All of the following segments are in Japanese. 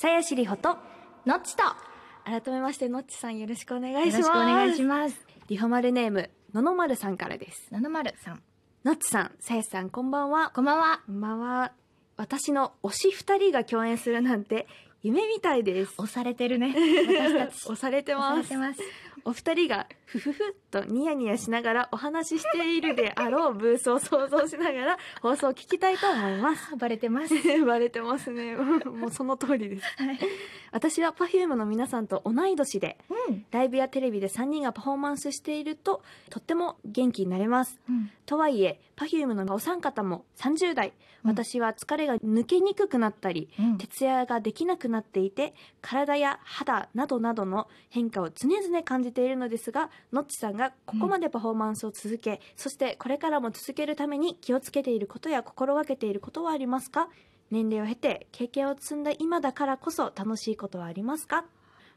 さやしりほとのっちと。改めましてのっちさんよろしくお願いします。よろしくお願いします。リホマルネームののまるさんからです。七丸さん。のっちさんさやしさんこんばんは。こんばんは。こんばんは。私の推し二人が共演するなんて夢みたいです。押されてるね。私たち。押されて押さますれてます。お二人がふふふっとニヤニヤしながらお話ししているであろうブースを想像しながら 放送を聞きたいと思います。バレてます。バレてますね。もうその通りです。はい。私は Perfume の皆さんと同い年でうん。ライブやテレビで3人がパフォーマンスしているととっても元気になれます。うん。とはいえ Perfume のお三方も30代。うん。私は疲れが抜けにくくなったり、うん。徹夜ができなくなっていて体や肌などなどの変化を常々感じているのですがのっちさんがここまでパフォーマンスを続け、そしてこれからも続けるために気をつけていることや心がけていることはありますか？年齢を経て経験を積んだ今だからこそ楽しいことはありますか？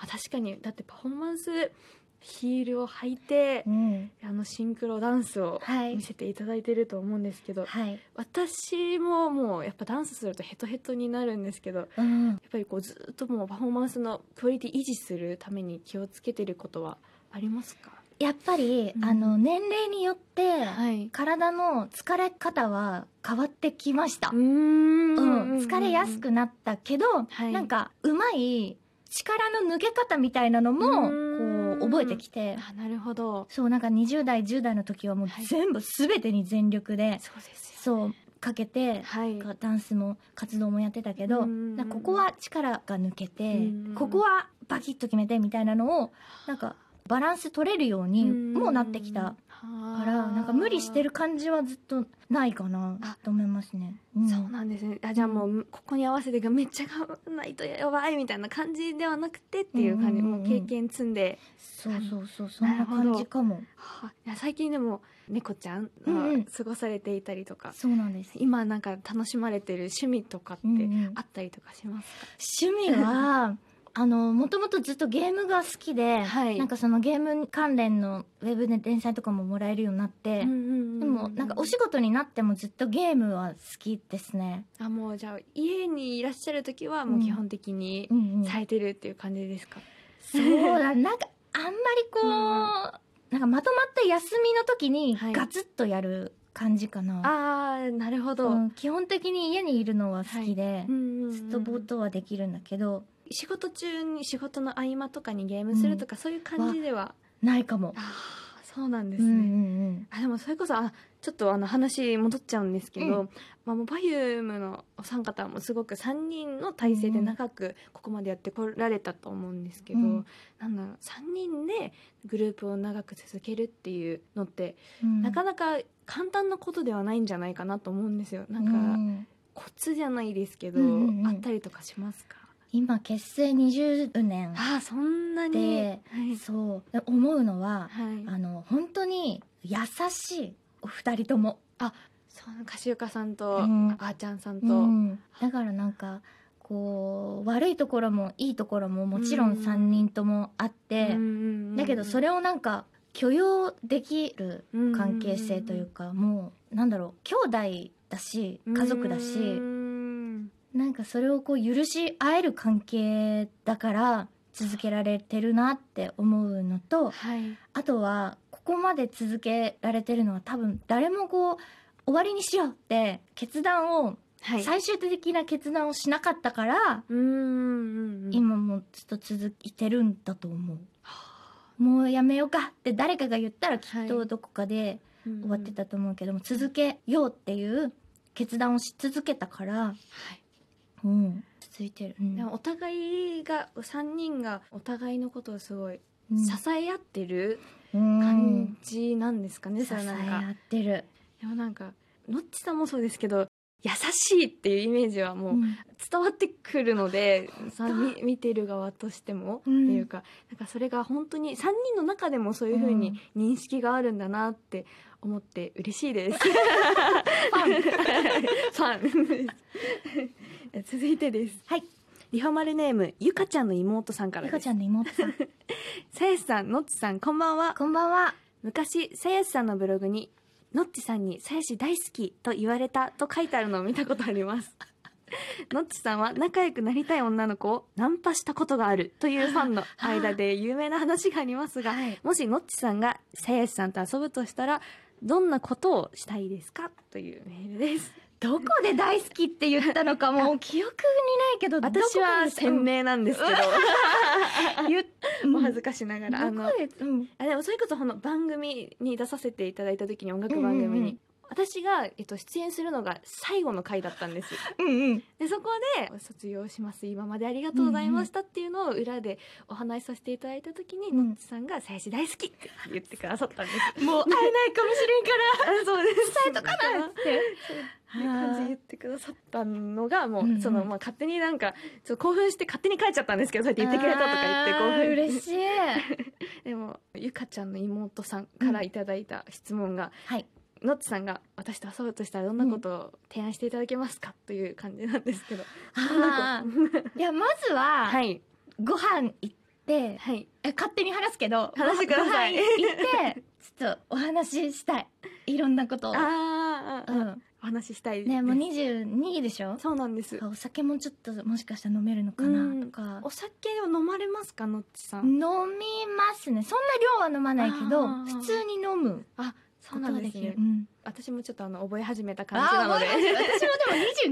あ確かに。だってパフォーマンスヒールを履いてうん。あのシンクロダンスをはい。見せていただいてると思うんですけど、はい。私ももうやっぱダンスするとヘトヘトになるんですけどやっうんぱりこうずっともうパフォーマンスのクオリティ維持するために気をつけてることはありますか？やっぱり、うん。あの年齢によって、はい。体の疲れ方は変わってきました。う、ーん。うん、疲れやすくなったけど、はい。なんかうまい力の抜け方みたいなのもうん。こう覚えてきて。あなるほど。そうなんか20代10代の時はもうはい。全部全てに全力で、そうですよそうかけて、はい。ダンスも活動もやってたけど、ここは力が抜けて、うんここはバキッと決めてみたいなのをなんかバランス取れるようにもうなってきたからなんか無理してる感じはずっとないかなあ。と思いますね。うん。そうなんですね。あじゃあもうここに合わせてめっちゃ頑張らないとやばいみたいな感じではなくてっていう感じ、うんうんうんもう経験積んで。そうそうそうそんな感じかも。はや最近でも猫ちゃんうんうん。が過ごされていたりとか、そうなんです。今なんか楽しまれてる趣味とかってうんうん。あったりとかしますか、趣味は あのもともとずっとゲームが好きで、はい。なんかそのゲーム関連のウェブで連載とかももらえるようになって、でもなんかお仕事になってもずっとゲームは好きですね。あもうじゃあ家にいらっしゃる時はもう基本的にうんうん。されてるっていう感じですか、そうだ。なんかあんまりこう、なんかまとまった休みの時にはい。ガツッとやる感じかな。ああなるほど、うん基本的に家にいるのは好きで、うんうんうん。ずっとぼーっとはできるんだけど仕事中に仕事の合間とかにゲームするとか、そういう感じではないかも。ああそうなんですね、うんうんうん。あでもそれこそあちょっとあの話戻っちゃうんですけど、うまあ、もう Perfume のお三方もすごく3人の体制で長くここまでやってこられたと思うんですけど、うん。なんだろう3人でグループを長く続けるっていうのって、うん。なかなか簡単なことではないんじゃないかなと思うんですよ。なんか、うん。コツじゃないですけど、うんうんうん。あったりとかしますか？今結成20年。ああそんなに。ではい、そう。で思うのははい、あの本当に優しいお二人とも、そうかしゆかさんと、うん。あーちゃんさんと、うん。だからなんかこう悪いところもいいところももちろん3人ともあって、だけどそれれをなんか許容できる関係性というか、もうなんだろう兄弟だし家族だし、なんかそれをこう許し合える関係だから続けられてるなって思うのとはい。あとはここまで続けられてるのは多分誰もこう終わりにしようって決断を、はい。最終的な決断をしなかったから、今もずっと続いてるんだと思う。もうやめようかって誰かが言ったらきっとどこかでうん終わってたと思うけども、続けようっていう決断をし続けたから、はいうん、続いてる。うん。でもお互いが3人がお互いのことをすごいうん。支え合ってるうん。感じなんですかね、支えそれなんか。合ってる。でもなんかのっちさんもそうですけど優しいっていうイメージはもううん。伝わってくるので、さみ見てる側としても、うん。っていうかなんかそれが本当に3人の中でもそういう風に認識があるんだなって思って嬉しいです。ファン。です 続いてです。はい。リホマルネームゆかちゃんの妹さんからゆかちゃんの妹さん。さやしさんのっちさんこんばんはこんばんは。昔さやしさんのブログにのっちさんにさやし大好きと言われたと書いてあるのを見たことあります のっちさんは仲良くなりたい女の子をナンパしたことがあるというファンの間で有名な話がありますが、はいもしのっちさんがさやしさんと遊ぶとしたらどんなことをしたいですか？というメールですどこで大好きって言ったのかも。う記憶にないけど私は鮮明なんですけど。言っ お恥ずかしながら、あのあでもそれこそこの番組に出させていただいた時に音楽番組に、うんうんうん私が、えっと、出演するのが最後の回だったんです。うんうん。でそこで「卒業します今までありがとうございました」っていうのを裏でお話しさせていただいた時に、うん。のっちさんが「最初大好き!」って言ってくださったんです。もう会えないかもしれんから あそうです。伝えとかなって。そういう感じで言ってくださったのがもう、うんうん。そのまあ勝手になんかちょっと興奮して勝手に帰っちゃったんですけどそうやって言ってくれたとか言って興奮嬉しい。でもゆかちゃんの妹さんからいただいた質問が、はいのっちさんが私と遊ぶとしたらどんなことを提案していただけますか、という感じなんですけど。いやまずは、はい。ご飯行ってはい。え勝手に話すけど話してください。行ってちょっとお話ししたい。いろんなことを。あうん。お話ししたいねもう22でしょ？そうなんです。お酒もちょっともしかしたら飲めるのかなうん。とかお酒を飲まれますかのっちさん、飲みますね。そんな量は飲まないけど普通に飲む。あそうなんですねうん。私もちょっとあの覚え始めた感じあなので。私もでも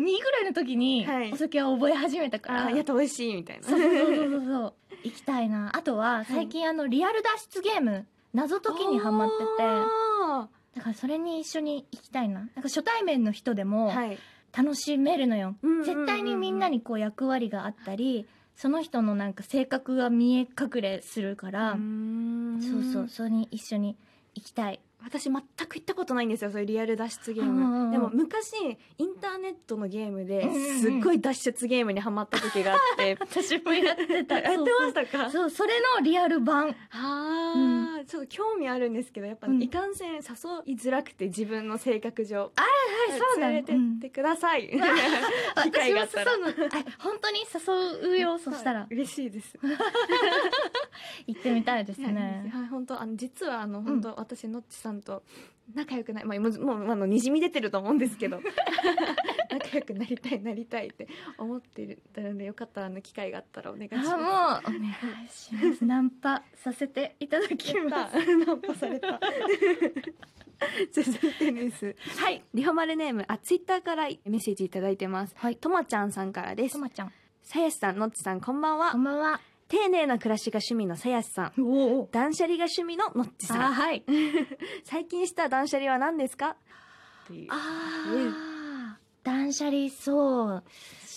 22ぐらいの時にはい。お酒は覚え始めたかあら。ーやっと美味しいみたいな。そうそうそうそう行きたいな。あとは最近あのリアル脱出ゲーム謎解きにハマってて。あだからそれに一緒に行きたいな。なんか初対面の人でーもはい。楽しめるのよ、うんうんうんうん。絶対にみんなにこう役割があったりその人のなんか性格が見え隠れするから、そうそうそれに一緒に行きたい私全く行ったことないんですよそういうリアル脱出ゲーうんうんうん。ムでも昔インターネットのゲームでうんうんうん。すっごい脱出ゲームにハマった時があって。私もやってた。やってましたか？そうそれのリアル版。あーちょっと興味あるんですけどやっぱうん。いかんせん誘いづらくて自分の性格上はいそうだ。連れてってください、機会があったら。私も誘うのあ本当に誘うよそしたら。嬉しいです。行ってみたいですはいねはい本当あの実はあの本当、私のっちさんと仲良くないまあもうもうあの滲み出てると思うんですけど 仲良くなりたいなりたいって思ってるのでよかったらあの機会があったらお願いします。あもうお願いします。ナンパさせていただきます。た。ナンパされた。続いてですはい。リホマルネームあツイッターからメッセージいただいてます。はい。とまちゃんさんからです。とまちゃん。さやしさんのっちさんこんばんは。こんばんは丁寧な暮らしが趣味のさやしさん。おお。断捨離が趣味ののっちさん。あはい。最近した断捨離は何ですか？ああ断捨離そう。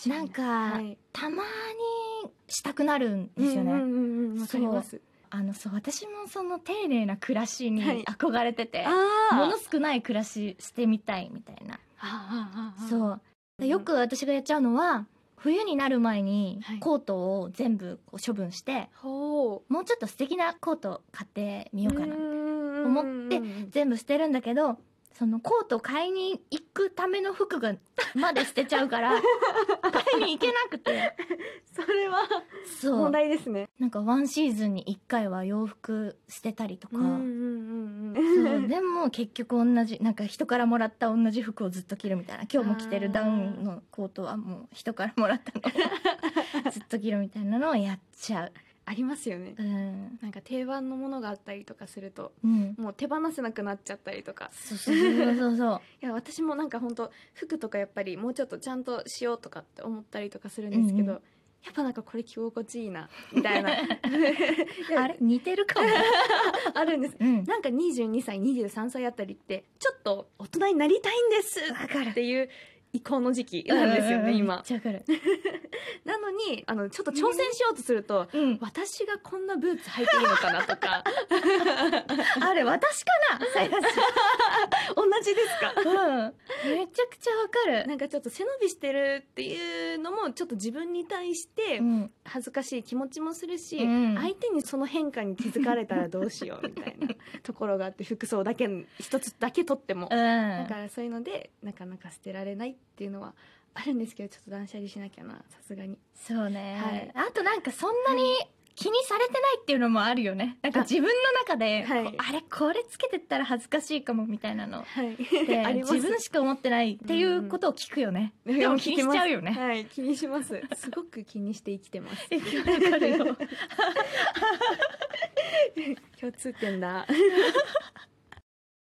なんか、はい。たまにしたくなるんですよね、うんうんうんかります。あのそう私もその丁寧な暮らしにはい。憧れてて、あもの少ない暮らししてみたいみたいな。そう。でよく私がやっちゃうのは冬になる前にはい。コートを全部こう処分して、ほもうちょっと素敵なコート買ってみようかな思思って全部捨てるんだけどそのコート買いに行くための服がまで捨てちゃうから 買いに行けなくて。それはそう。問題ですね。なんかワンシーズンに1回は洋服捨てたりとか、うんうんうんそう。でも結局同じなんか人からもらった同じ服をずっと着るみたいな。今日も着てるダウンのコートはもう人からもらったのを ずっと着るみたいなのをやっちゃう。ありますよね。うん、なんか定番のものがあったりとかするとうん、もう手放せなくなっちゃったりとか。そうそうそうそうそう。いや私もなんか本当服とかやっぱりもうちょっとちゃんとしようとかって思ったりとかするんですけど、うんうやっぱなんかこれ着心地いいなみたいな。あれ？似てるかも、あるんです。うん、なんか22歳23歳あたりってちょっと大人になりたいんですっていう移行の時期なんですよね、うんうんうかる、なのにあのちょっと挑戦しようとすると、うん、私がこんなブーツ履いていいのかなとか。あれ私かな？同じですか？うん。めちゃくちゃわかる。なんかちょっと背伸びしてるっていうのもちょっと自分に対してうん。恥ずかしい気持ちもするし、うん。相手にその変化に気づかれたらどうしようみたいなところがあって服装だけ一つだけ取っても、うん。だからそういうのでなかなか捨てられないっていうのはあるんですけどちょっと断捨離しなきゃな。さすがに。そうね、はい。あとなんかそんなに気にされてないっていうのもあるよね。なんか自分の中ではい。あれこれつけてったら恥ずかしいかもみたいなの。はい。自分しか思ってないっていうことを聞くよね、でも気にしちゃうよね、はい気にします。すごく気にして生きてます。共通点だ